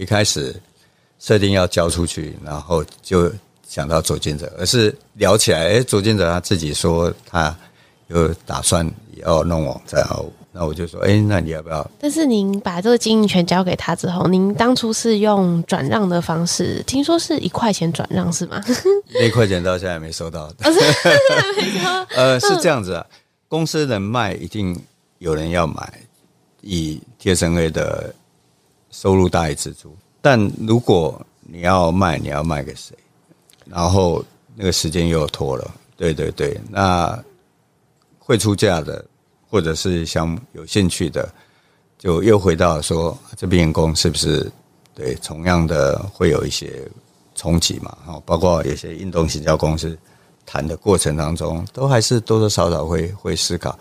一开始设定要交出去，然后就想到左建者，而是聊起来，哎，左建者他自己说他有打算要弄网站，那我就说，哎，那你要不要？但是您把这个经营权交给他之后，您当初是用转让的方式，听说是一块钱转让是吗？那一块钱到现在还没收到。呃，是这样子啊，公司能卖，一定有人要买，以 TSNA 的。收入大于支出，但如果你要卖，你要卖给谁？然后那个时间又拖了，对对对，那会出价的，或者是想有兴趣的，就又回到说这边员工是不是对同样的会有一些冲击嘛？哦，包括有些运动行销公司谈的过程当中，都还是多多少少会会思考。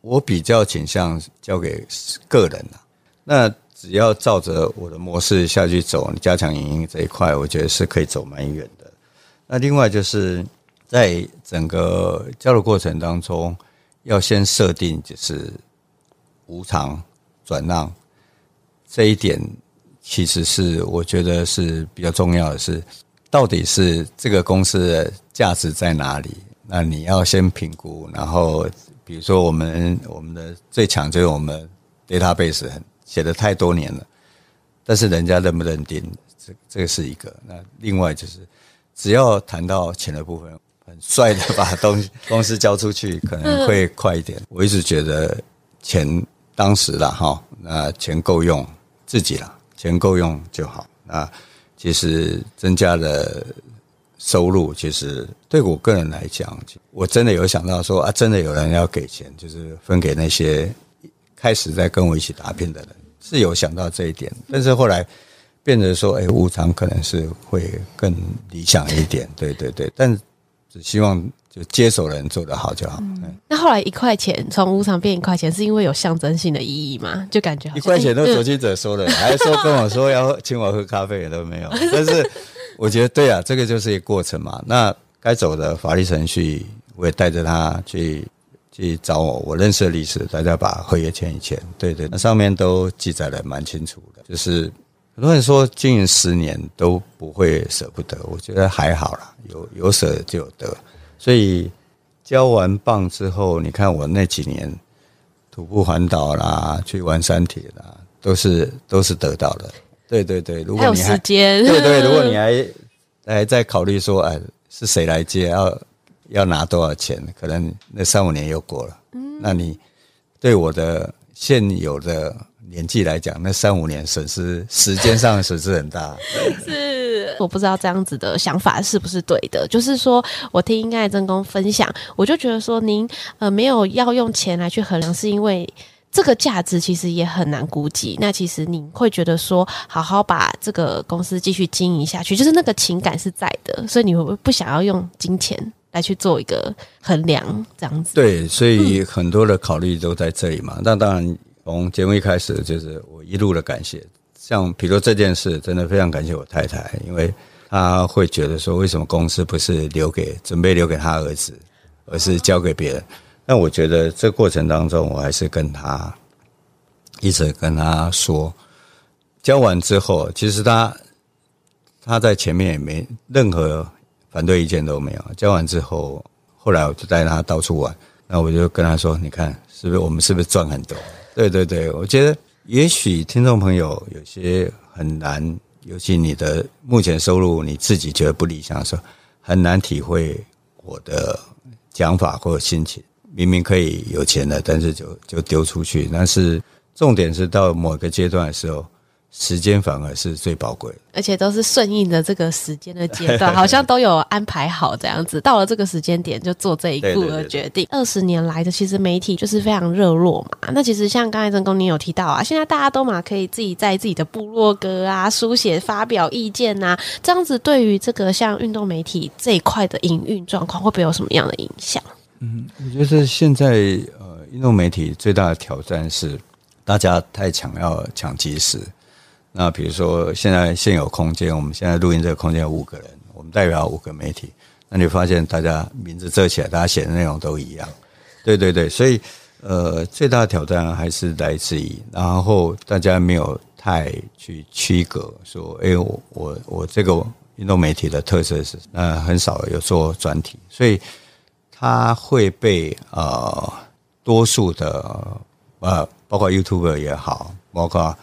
我比较倾向交给个人了，那。只要照着我的模式下去走，加强营运这一块，我觉得是可以走蛮远的。那另外就是在整个交流过程当中，要先设定就是无偿转让这一点，其实是我觉得是比较重要的是，到底是这个公司的价值在哪里？那你要先评估，然后比如说我们我们的最强就是我们 database 很。写的太多年了，但是人家认不认定，这这个是一个。那另外就是，只要谈到钱的部分，很帅的把东西 公司交出去，可能会快一点。我一直觉得钱当时了哈，那钱够用自己了，钱够用就好。那其实增加了收入，其实对我个人来讲，我真的有想到说啊，真的有人要给钱，就是分给那些开始在跟我一起打拼的人。是有想到这一点，但是后来变得说，哎、欸，无偿可能是会更理想一点，对对对。但只希望就接手人做得好就好。嗯、那后来一块钱从无偿变一块钱，是因为有象征性的意义吗？就感觉好一块钱都左肩者说的，还说跟我说要请我喝咖啡也都没有。但是我觉得对啊，这个就是一个过程嘛。那该走的法律程序，我也带着他去。去找我，我认识的律师，大家把合约签一签。对对，那上面都记载的蛮清楚的。就是很多人说经营十年都不会舍不得，我觉得还好啦，有有舍就有得。所以交完棒之后，你看我那几年徒步环岛啦，去玩山铁啦，都是都是得到的。对对对，如果你还，还有时间，对对，如果你还还在考虑说，哎，是谁来接要？要拿多少钱？可能那三五年又过了。嗯，那你对我的现有的年纪来讲，那三五年损失时间上的损失很大。是，我不知道这样子的想法是不是对的。就是说我听爱真公分享，我就觉得说您呃没有要用钱来去衡量，是因为这个价值其实也很难估计。那其实你会觉得说，好好把这个公司继续经营下去，就是那个情感是在的，所以你会不会不想要用金钱？来去做一个衡量，这样子。对，所以很多的考虑都在这里嘛。那当然，从节目一开始就是我一路的感谢。像比如这件事，真的非常感谢我太太，因为她会觉得说，为什么公司不是留给准备留给她儿子，而是交给别人？那我觉得这过程当中，我还是跟她一直跟她说，交完之后，其实她他在前面也没任何。反对意见都没有。交完之后，后来我就带他到处玩。那我就跟他说：“你看，是不是我们是不是赚很多？”对对对，我觉得也许听众朋友有些很难，尤其你的目前收入你自己觉得不理想的时候，很难体会我的讲法或者心情。明明可以有钱的，但是就就丢出去。但是重点是到某个阶段的时候。时间反而是最宝贵的，而且都是顺应着这个时间的阶段，好像都有安排好这样子。到了这个时间点，就做这一步的决定。二十年来的其实媒体就是非常热络嘛。那其实像刚才曾公你有提到啊，现在大家都嘛可以自己在自己的部落格啊书写发表意见呐、啊，这样子对于这个像运动媒体这一块的营运状况，会不会有什么样的影响？嗯，我觉得现在呃，运动媒体最大的挑战是大家太抢要抢即时。那比如说，现在现有空间，我们现在录音这个空间有五个人，我们代表五个媒体。那你发现大家名字遮起来，大家写的内容都一样。对对对，所以呃，最大的挑战还是来自于，然后大家没有太去区隔，说，哎，我我我这个运动媒体的特色是，那，很少有做专题，所以它会被呃多数的呃，包括 YouTube 也好，包括。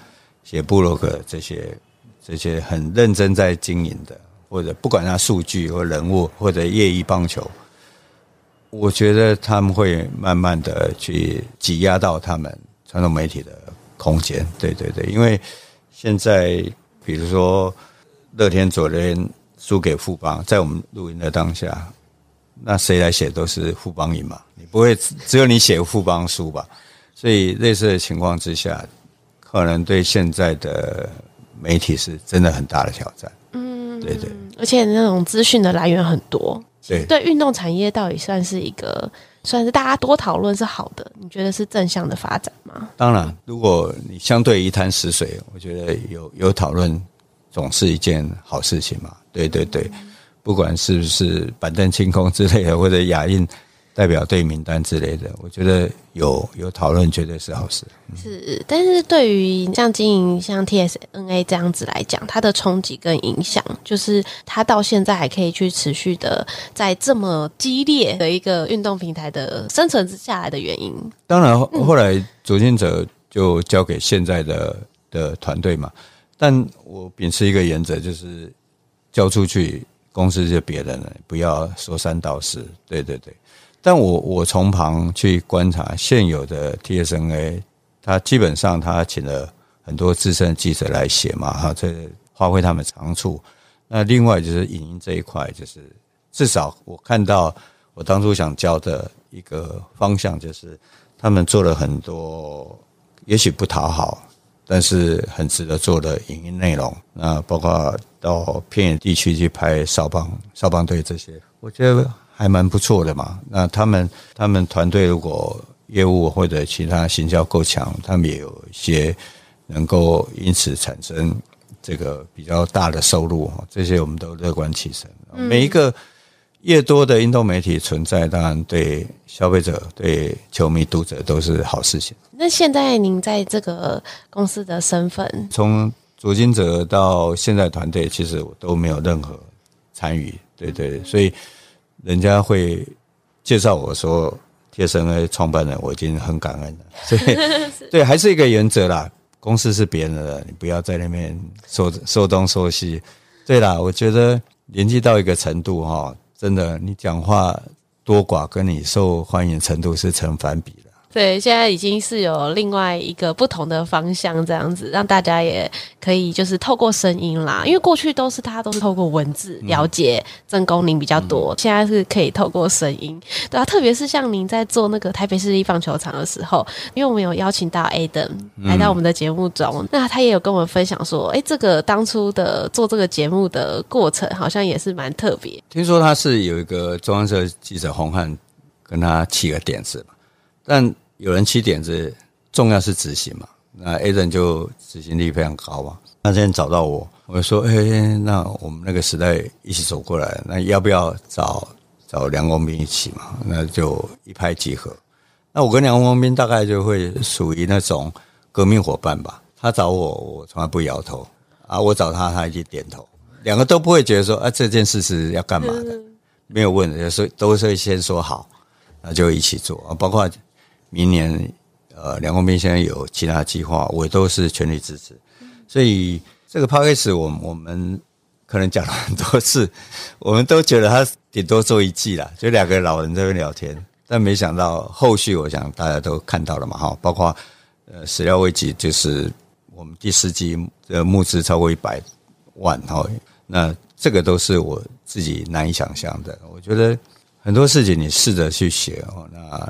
写部落格这些这些很认真在经营的，或者不管他数据或人物或者业余棒球，我觉得他们会慢慢的去挤压到他们传统媒体的空间。对对对，因为现在比如说乐天昨天输给富邦，在我们录音的当下，那谁来写都是富邦赢嘛，你不会只有你写富邦输吧？所以类似的情况之下。可能对现在的媒体是真的很大的挑战。嗯，对对，而且那种资讯的来源很多。对对，运动产业到底算是一个，算是大家多讨论是好的？你觉得是正向的发展吗？当然，如果你相对一潭死水，我觉得有有讨论总是一件好事情嘛。对对对，不管是不是板凳清空之类的，或者亚运。代表队名单之类的，我觉得有有讨论绝对是好事。是，但是对于像经营像 TSNA 这样子来讲，它的冲击跟影响，就是它到现在还可以去持续的在这么激烈的一个运动平台的生存之下来的原因。当然，后来左进者就交给现在的的团队嘛。但我秉持一个原则，就是交出去公司就别人了，不要说三道四。对对对。但我我从旁去观察现有的 TSNA，他基本上他请了很多资深记者来写嘛，哈，这发挥他们长处。那另外就是影音这一块，就是至少我看到我当初想教的一个方向，就是他们做了很多也许不讨好，但是很值得做的影音内容。那包括到偏远地区去拍少棒少棒队这些，我觉得。还蛮不错的嘛。那他们他们团队如果业务或者其他行销够强，他们也有一些能够因此产生这个比较大的收入。这些我们都乐观其成。每一个越多的运动媒体存在，当然对消费者、对球迷、读者都是好事情。那现在您在这个公司的身份，从左金者到现在团队，其实我都没有任何参与。对对，所以。人家会介绍我说贴身 A 创办人，我已经很感恩了。所以，对，还是一个原则啦。公司是别人的，你不要在那边说说东说西。对啦，我觉得年纪到一个程度哈，真的，你讲话多寡跟你受欢迎程度是成反比的。对，现在已经是有另外一个不同的方向，这样子让大家也可以就是透过声音啦，因为过去都是大家都是透过文字了解真功您比较多，嗯、现在是可以透过声音，对啊，特别是像您在做那个台北市立棒球场的时候，因为我们有邀请到 Adam 来到我们的节目中，嗯、那他也有跟我们分享说，哎，这个当初的做这个节目的过程好像也是蛮特别。听说他是有一个中央社记者洪汉跟他起个点子嘛，但。有人起点子，重要是执行嘛。那 Adam 就执行力非常高嘛。那今天找到我，我就说：“哎、欸，那我们那个时代一起走过来，那要不要找找梁光斌一起嘛？那就一拍即合。那我跟梁光斌大概就会属于那种革命伙伴吧。他找我，我从来不摇头啊；我找他，他一定点头。两个都不会觉得说啊，这件事是要干嘛的，没有问的，所以都是先说好，那就一起做啊，包括。明年，呃，梁公斌现在有其他计划，我都是全力支持。所以这个 podcast 我我们可能讲了很多次，我们都觉得他顶多做一季啦，就两个老人在那聊天。但没想到后续，我想大家都看到了嘛，哈，包括呃始料未及，就是我们第四季的募资超过一百万，哈，那这个都是我自己难以想象的。我觉得很多事情你试着去学哦，那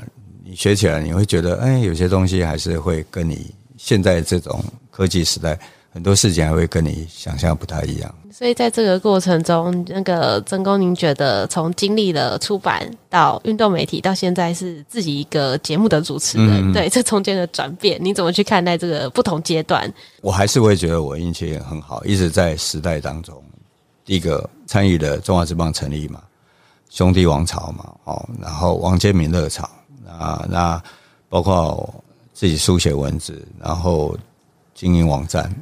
学起来你会觉得，哎，有些东西还是会跟你现在这种科技时代。很多事情还会跟你想象不太一样，所以在这个过程中，那个曾公，您觉得从经历了出版到运动媒体，到现在是自己一个节目的主持人，嗯、对这中间的转变，你怎么去看待这个不同阶段？我还是会觉得我运气很好，一直在时代当中。第一个参与了中华职棒成立嘛，兄弟王朝嘛，哦，然后王建民热潮，啊，那包括自己书写文字，然后经营网站。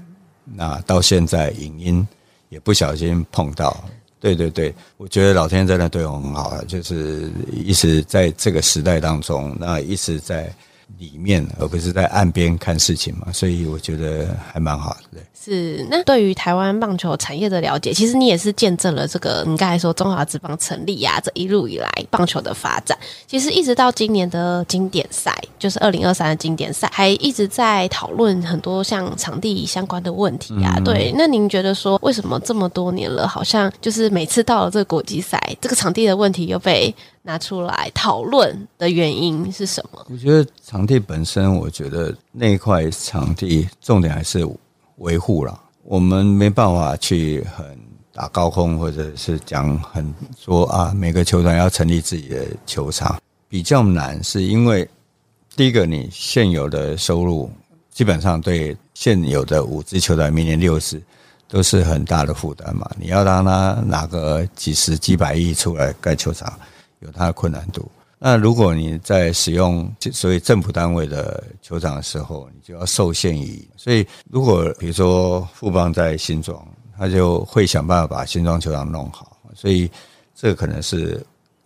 那到现在影音也不小心碰到，对对对，我觉得老天真的对我很好，就是一直在这个时代当中，那一直在。里面，而不是在岸边看事情嘛，所以我觉得还蛮好的。对，是。那对于台湾棒球产业的了解，其实你也是见证了这个。你刚才说中华职棒成立呀、啊，这一路以来棒球的发展，其实一直到今年的经典赛，就是二零二三的经典赛，还一直在讨论很多像场地相关的问题啊。嗯、对，那您觉得说，为什么这么多年了，好像就是每次到了这个国际赛，这个场地的问题又被拿出来讨论的原因是什么？我觉得场地本身，我觉得那一块场地重点还是维护啦。我们没办法去很打高空，或者是讲很说啊，每个球团要成立自己的球场比较难，是因为第一个，你现有的收入基本上对现有的五支球队明年六支都是很大的负担嘛。你要让他拿个几十几百亿出来盖球场。有它的困难度。那如果你在使用所谓政府单位的球场的时候，你就要受限于。所以，如果比如说富邦在新庄，他就会想办法把新庄球场弄好。所以，这可能是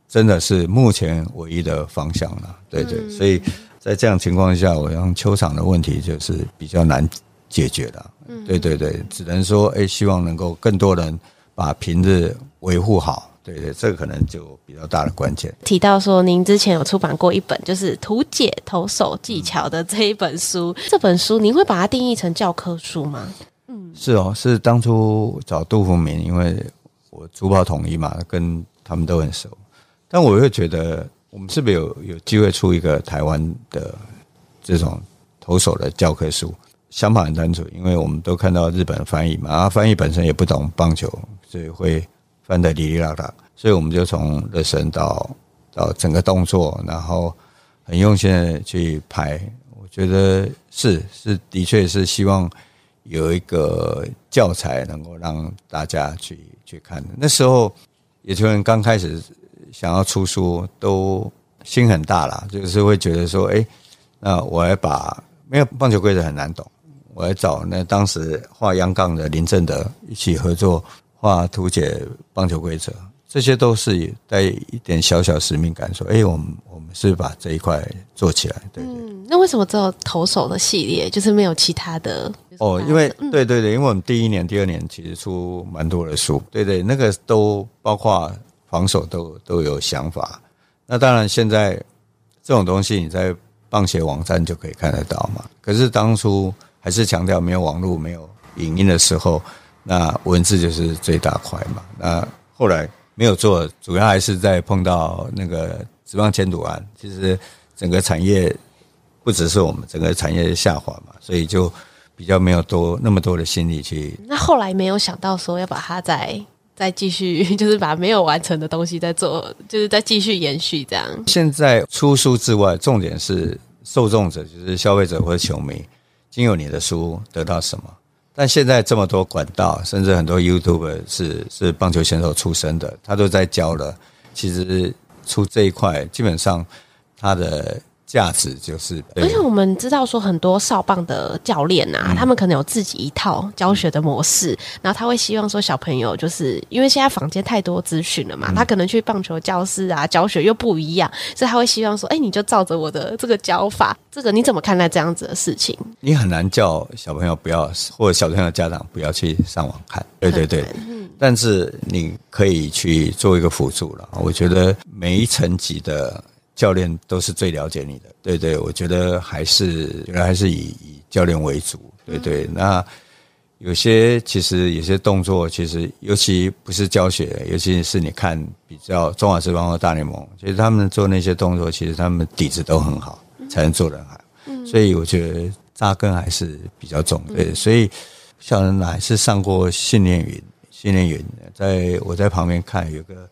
真的是目前唯一的方向了。对对。所以在这样情况下，我用球场的问题就是比较难解决的。对对对，只能说，哎，希望能够更多人把平日维护好。对对，这个可能就比较大的关键。提到说，您之前有出版过一本就是《图解投手技巧》的这一本书，这本书您会把它定义成教科书吗？嗯，是哦，是当初找杜福明，因为我主跑统一嘛，跟他们都很熟。但我又觉得，我们是不是有有机会出一个台湾的这种投手的教科书？想法很单纯，因为我们都看到日本翻译嘛，啊，翻译本身也不懂棒球，所以会。翻得哩哩啦啦，所以我们就从热身到到整个动作，然后很用心的去拍。我觉得是是的确是希望有一个教材能够让大家去去看。那时候野球人刚开始想要出书，都心很大啦，就是会觉得说，哎，那我要把没有棒球规则很难懂，我要找那当时画央杠的林正德一起合作。画图解棒球规则，这些都是带一点小小使命感，说：“哎，我们我们是把这一块做起来。”对，对，嗯，那为什么只有投手的系列，就是没有其他的？哦，因为对对对，因为我们第一年、第二年其实出蛮多的书，对对，那个都包括防守都都有想法。那当然，现在这种东西你在棒协网站就可以看得到嘛。可是当初还是强调没有网络、没有影音的时候。那文字就是最大块嘛。那后来没有做，主要还是在碰到那个职棒签赌案。其实整个产业不只是我们，整个产业下滑嘛，所以就比较没有多那么多的心力去。那后来没有想到说要把它再再继续，就是把没有完成的东西再做，就是再继续延续这样。现在出书之外，重点是受众者，就是消费者或者球迷，经由你的书得到什么？但现在这么多管道，甚至很多 YouTube 是是棒球选手出身的，他都在教了。其实出这一块，基本上他的。价值就是，而且我们知道说很多少棒的教练呐、啊，嗯、他们可能有自己一套教学的模式，嗯、然后他会希望说小朋友就是因为现在房间太多资讯了嘛，嗯、他可能去棒球教室啊教学又不一样，所以他会希望说，哎、欸，你就照着我的这个教法，这个你怎么看待这样子的事情？你很难叫小朋友不要，或者小朋友的家长不要去上网看，对对对，嗯、但是你可以去做一个辅助了。我觉得每一层级的。教练都是最了解你的。对对，我觉得还是觉得还是以以教练为主。对对，那有些其实有些动作，其实尤其不是教学，尤其是你看比较中华职棒和大联盟，其实他们做那些动作，其实他们底子都很好，才能做得很好。所以我觉得扎根还是比较重。对，所以小人哪是上过训练营？训练营在我在旁边看，有个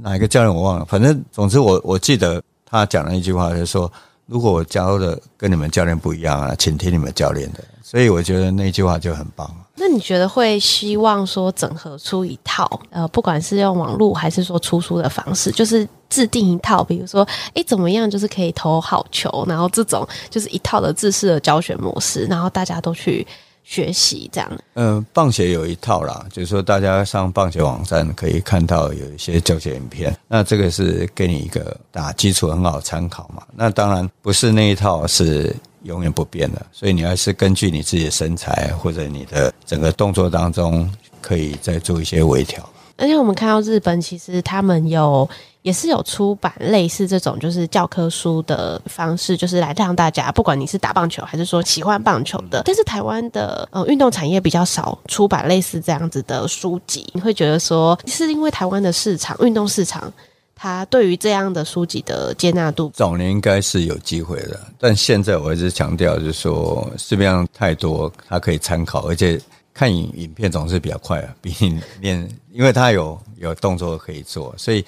哪一个教练我忘了，反正总之我我记得他讲了一句话，就是说，如果我教的跟你们教练不一样啊，请听你们教练的。所以我觉得那句话就很棒。那你觉得会希望说整合出一套呃，不管是用网络还是说出书的方式，就是制定一套，比如说哎怎么样就是可以投好球，然后这种就是一套的制式的教学模式，然后大家都去学习这样。嗯、呃，棒协有一套啦，就是说大家上棒协网站可以看到有一些教学影片，那这个是给你一个打基础很好参考嘛。那当然不是那一套是。永远不变的，所以你还是根据你自己的身材或者你的整个动作当中，可以再做一些微调。而且我们看到日本其实他们有也是有出版类似这种就是教科书的方式，就是来让大家不管你是打棒球还是说喜欢棒球的，但是台湾的呃运动产业比较少出版类似这样子的书籍，你会觉得说是因为台湾的市场运动市场。他对于这样的书籍的接纳度，早年应该是有机会的，但现在我还是强调，就是说市面上太多，他可以参考，而且看影影片总是比较快啊，比你练，因为他有有动作可以做，所以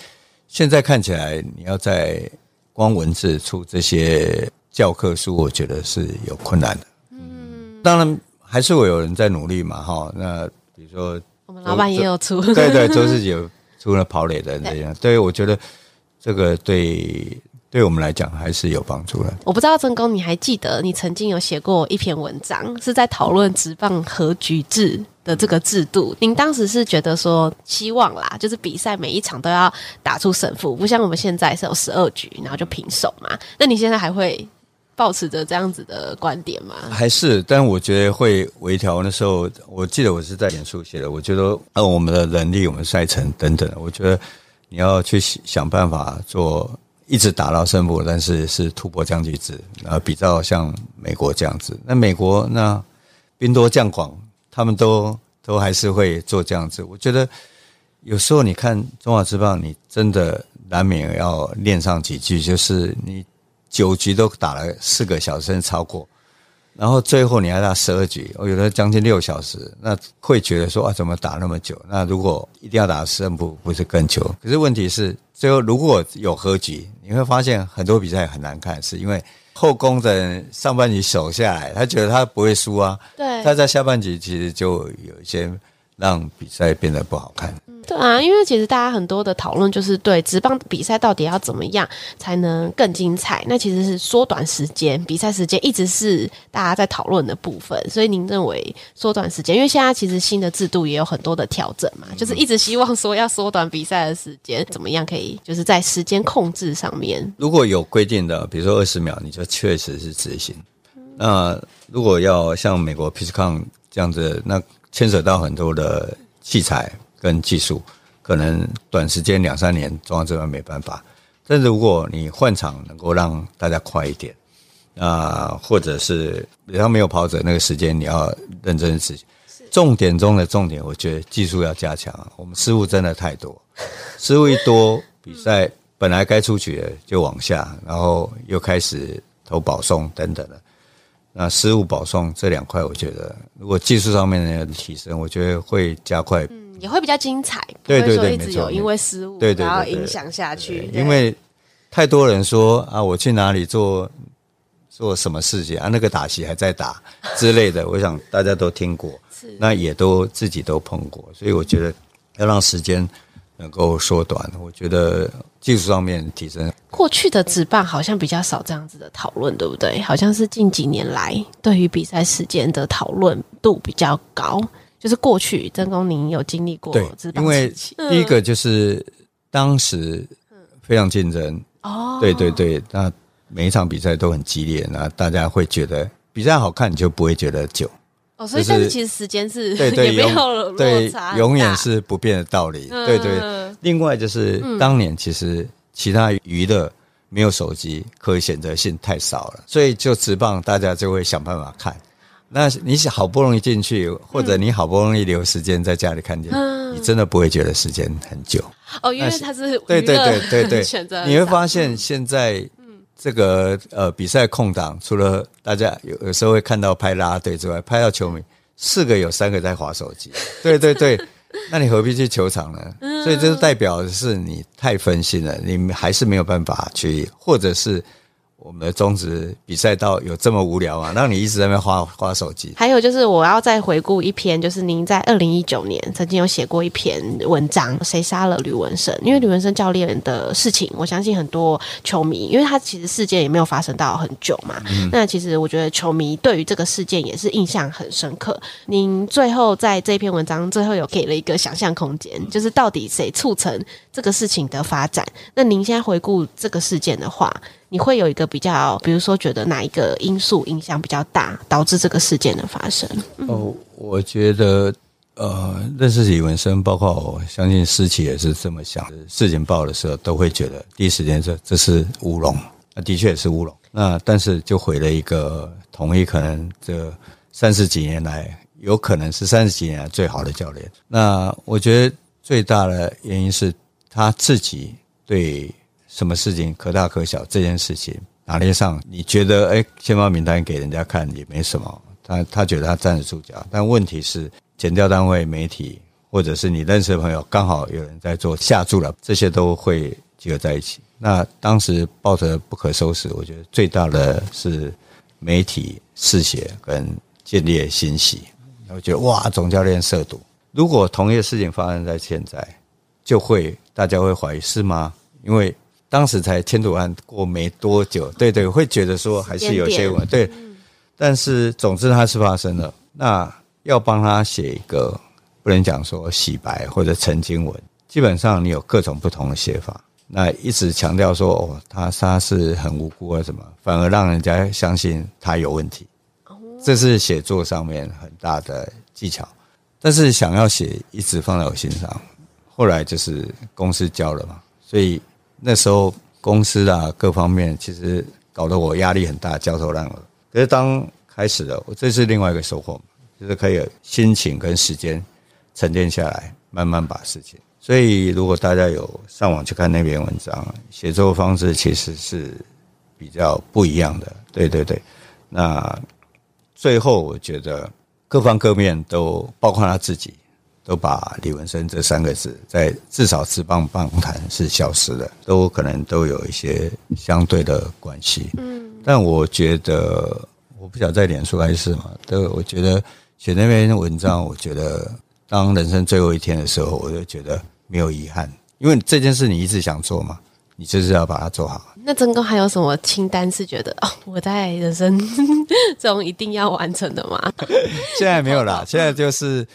现在看起来你要在光文字出这些教科书，我觉得是有困难的。嗯，当然还是会有人在努力嘛，哈。那比如说我们老板也有出，对对，周世杰。出了跑垒的这样，对，我觉得这个对对我们来讲还是有帮助的。我不知道曾公，你还记得你曾经有写过一篇文章，是在讨论职棒和局制的这个制度。您当时是觉得说希望啦，就是比赛每一场都要打出胜负，不像我们现在是有十二局，然后就平手嘛。那你现在还会？抱持着这样子的观点吗？还是，但我觉得会微调。那时候，我记得我是在脸书写的。我觉得，呃，我们的能力，我们赛程等等，我觉得你要去想办法做，一直打到胜负，但是是突破僵局制，然后比较像美国这样子。那美国那兵多将广，他们都都还是会做这样子。我觉得有时候你看中华之棒，你真的难免要练上几句，就是你。九局都打了四个小时超过，然后最后你还打十二局，我有的将近六小时，那会觉得说啊，怎么打那么久？那如果一定要打胜负，不是更久？可是问题是，最后如果有和局，你会发现很多比赛很难看，是因为后宫的人上半局守下来，他觉得他不会输啊，对，他在下半局其实就有一些让比赛变得不好看。对啊，因为其实大家很多的讨论就是对职棒比赛到底要怎么样才能更精彩？那其实是缩短时间，比赛时间一直是大家在讨论的部分。所以您认为缩短时间？因为现在其实新的制度也有很多的调整嘛，就是一直希望说要缩短比赛的时间，怎么样可以就是在时间控制上面？如果有规定的，比如说二十秒，你就确实是执行。那如果要像美国 PitchCon 这样子，那牵扯到很多的器材。跟技术可能短时间两三年，中央这边没办法。但是如果你换场能够让大家快一点，啊，或者是比方没有跑者那个时间，你要认真执行。重点中的重点，我觉得技术要加强。我们失误真的太多，失误一多，比赛本来该出局的就往下，然后又开始投保送等等的。那失误保送这两块，我觉得如果技术上面的提升，我觉得会加快。也会比较精彩，对对对，一直有因为失误，对对，然后影响下去。因为太多人说啊，我去哪里做做什么事情啊，那个打席还在打之类的，我想大家都听过，是那也都自己都碰过，所以我觉得要让时间能够缩短，我觉得技术上面提升。过去的职棒好像比较少这样子的讨论，对不对？好像是近几年来对于比赛时间的讨论度比较高。就是过去曾公您有经历过，对，因为第一个就是当时非常竞争哦，对对对，那每一场比赛都很激烈，那大家会觉得比赛好看，你就不会觉得久哦，所以但是其实时间是对对 也没有对，永远是不变的道理，对对。另外就是当年其实其他娱乐没有手机，可以选择性太少了，所以就直棒大家就会想办法看。那你好不容易进去，或者你好不容易留时间在家里看电影，嗯、你真的不会觉得时间很久。哦，因为它是对对对对对，选择你会发现现在这个呃比赛空档，除了大家有有时候会看到拍啦啦队之外，拍到球迷四个有三个在划手机，对对对，那你何必去球场呢？所以这是代表的是你太分心了，你还是没有办法去，或者是。我们的中职比赛到有这么无聊啊？让你一直在那边滑滑手机。还有就是，我要再回顾一篇，就是您在二零一九年曾经有写过一篇文章，谁杀了吕文生？因为吕文生教练的事情，我相信很多球迷，因为他其实事件也没有发生到很久嘛。嗯、那其实我觉得球迷对于这个事件也是印象很深刻。您最后在这篇文章最后有给了一个想象空间，就是到底谁促成这个事情的发展？那您现在回顾这个事件的话，你会有一个比较，比如说觉得哪一个因素影响比较大，导致这个事件的发生？哦，我觉得，呃，认识李文生，包括我相信思琪也是这么想。事情报的时候，都会觉得第一时间这这是乌龙，那的确也是乌龙。那但是就毁了一个同一可能这三十几年来，有可能是三十几年来最好的教练。那我觉得最大的原因是他自己对。什么事情可大可小，这件事情拿捏上，你觉得哎，先发名单给人家看也没什么，他他觉得他站得住脚。但问题是，检调单位、媒体，或者是你认识的朋友，刚好有人在做下注了，这些都会集合在一起。那当时抱着不可收拾，我觉得最大的是媒体嗜血跟见猎心喜。我觉得哇，总教练涉赌，如果同一个事情发生在现在，就会大家会怀疑是吗？因为当时才签赌案过没多久，对对，会觉得说还是有些问题，对。但是总之它是发生了，那要帮他写一个，不能讲说洗白或者澄清文，基本上你有各种不同的写法。那一直强调说哦，他他是很无辜啊什么，反而让人家相信他有问题。这是写作上面很大的技巧。但是想要写，一直放在我心上。后来就是公司交了嘛，所以。那时候公司啊各方面其实搞得我压力很大，焦头烂额。可是当开始了，这是另外一个收获，就是可以有心情跟时间沉淀下来，慢慢把事情。所以如果大家有上网去看那篇文章，写作方式其实是比较不一样的。对对对，那最后我觉得各方各面都包括他自己。都把李文生这三个字在至少职棒棒坛是消失的，都可能都有一些相对的关系。嗯，但我觉得我不晓得在脸书还是什么，都我觉得写那篇文章，我觉得当人生最后一天的时候，我就觉得没有遗憾，因为这件事你一直想做嘛，你就是要把它做好。那曾哥还有什么清单是觉得哦，我在人生中一定要完成的吗？现在没有啦，现在就是。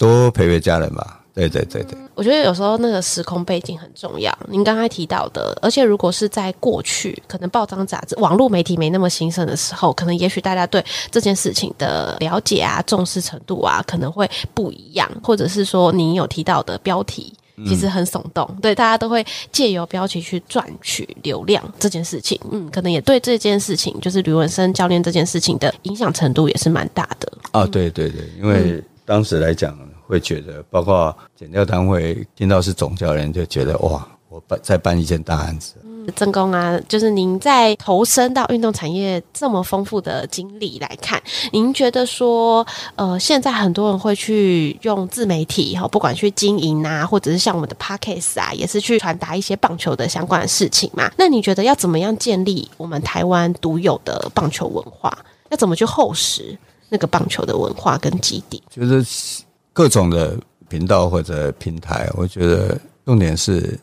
多陪陪家人吧，对对对对。我觉得有时候那个时空背景很重要。您刚才提到的，而且如果是在过去，可能报章杂志、网络媒体没那么兴盛的时候，可能也许大家对这件事情的了解啊、重视程度啊，可能会不一样。或者是说，您有提到的标题其实很耸动，嗯、对大家都会借由标题去赚取流量这件事情，嗯，可能也对这件事情，就是吕文生教练这件事情的影响程度也是蛮大的。啊、哦，对对对，因为当时来讲。会觉得，包括检调单位听到是总教练，就觉得哇，我办再办一件大案子。嗯，曾公啊，就是您在投身到运动产业这么丰富的经历来看，您觉得说，呃，现在很多人会去用自媒体哈，不管去经营啊，或者是像我们的 Podcast 啊，也是去传达一些棒球的相关的事情嘛。那你觉得要怎么样建立我们台湾独有的棒球文化？要怎么去厚实那个棒球的文化跟基地？就是。各种的频道或者平台，我觉得重点是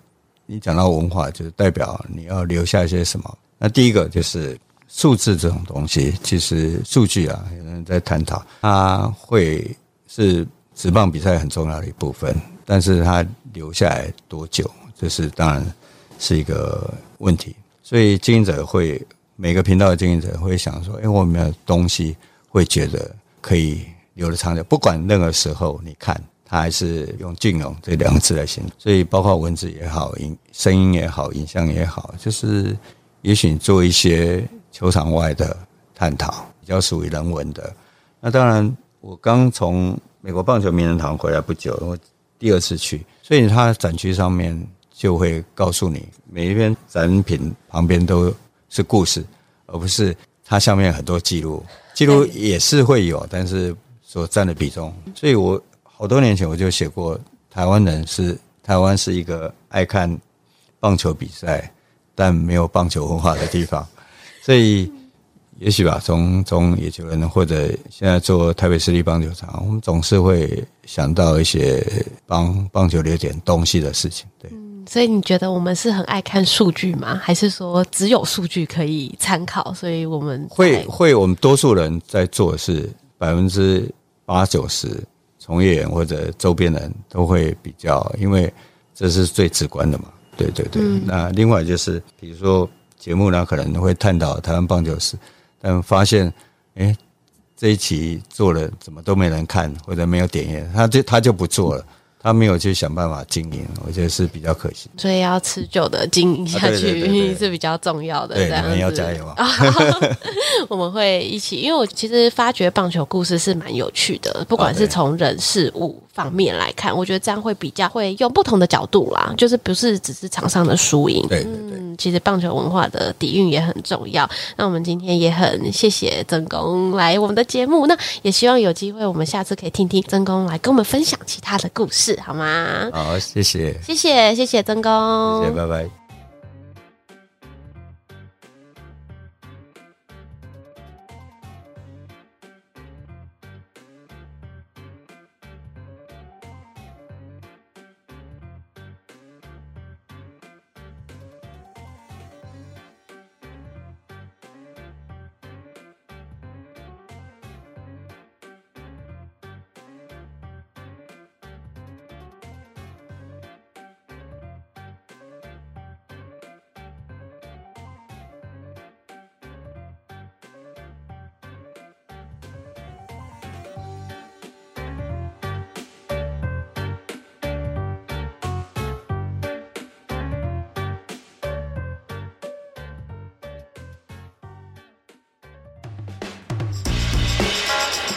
你讲到文化，就是代表你要留下一些什么。那第一个就是数字这种东西，其实数据啊，有人在探讨，它会是职棒比赛很重要的一部分，但是它留下来多久，这是当然是一个问题。所以经营者会每个频道的经营者会想说，哎，我们有东西会觉得可以。有的长久，不管任何时候，你看他还是用“隽永”这两个字来形容，所以包括文字也好，音声音也好，影像也好，就是也许你做一些球场外的探讨，比较属于人文的。那当然，我刚从美国棒球名人堂回来不久，我第二次去，所以它展区上面就会告诉你，每一篇展品旁边都是故事，而不是它下面很多记录。记录也是会有，但是所占的比重。所以我好多年前我就写过，台湾人是台湾是一个爱看棒球比赛，但没有棒球文化的地方。所以。也许吧，从从野球人或者现在做台北市立棒球场，我们总是会想到一些帮棒球留点东西的事情。对，嗯，所以你觉得我们是很爱看数据吗？还是说只有数据可以参考？所以我们会会，我们多数人在做的是百分之八九十从业员或者周边人都会比较，因为这是最直观的嘛。对对对。嗯，那另外就是比如说节目呢，可能会探讨台湾棒球史。但发现，哎，这一期做了怎么都没人看，或者没有点阅，他就他就不做了。他没有去想办法经营，我觉得是比较可惜。所以要持久的经营下去是比较重要的。对，你们要加油啊！我们会一起，因为我其实发觉棒球故事是蛮有趣的，不管是从人事物方面来看，我觉得这样会比较会用不同的角度啦，就是不是只是场上的输赢。对对对，嗯，其实棒球文化的底蕴也很重要。那我们今天也很谢谢曾公来我们的节目，那也希望有机会我们下次可以听听曾公来跟我们分享其他的故事。好吗？好，谢谢，谢谢，谢谢曾公，谢谢，拜拜。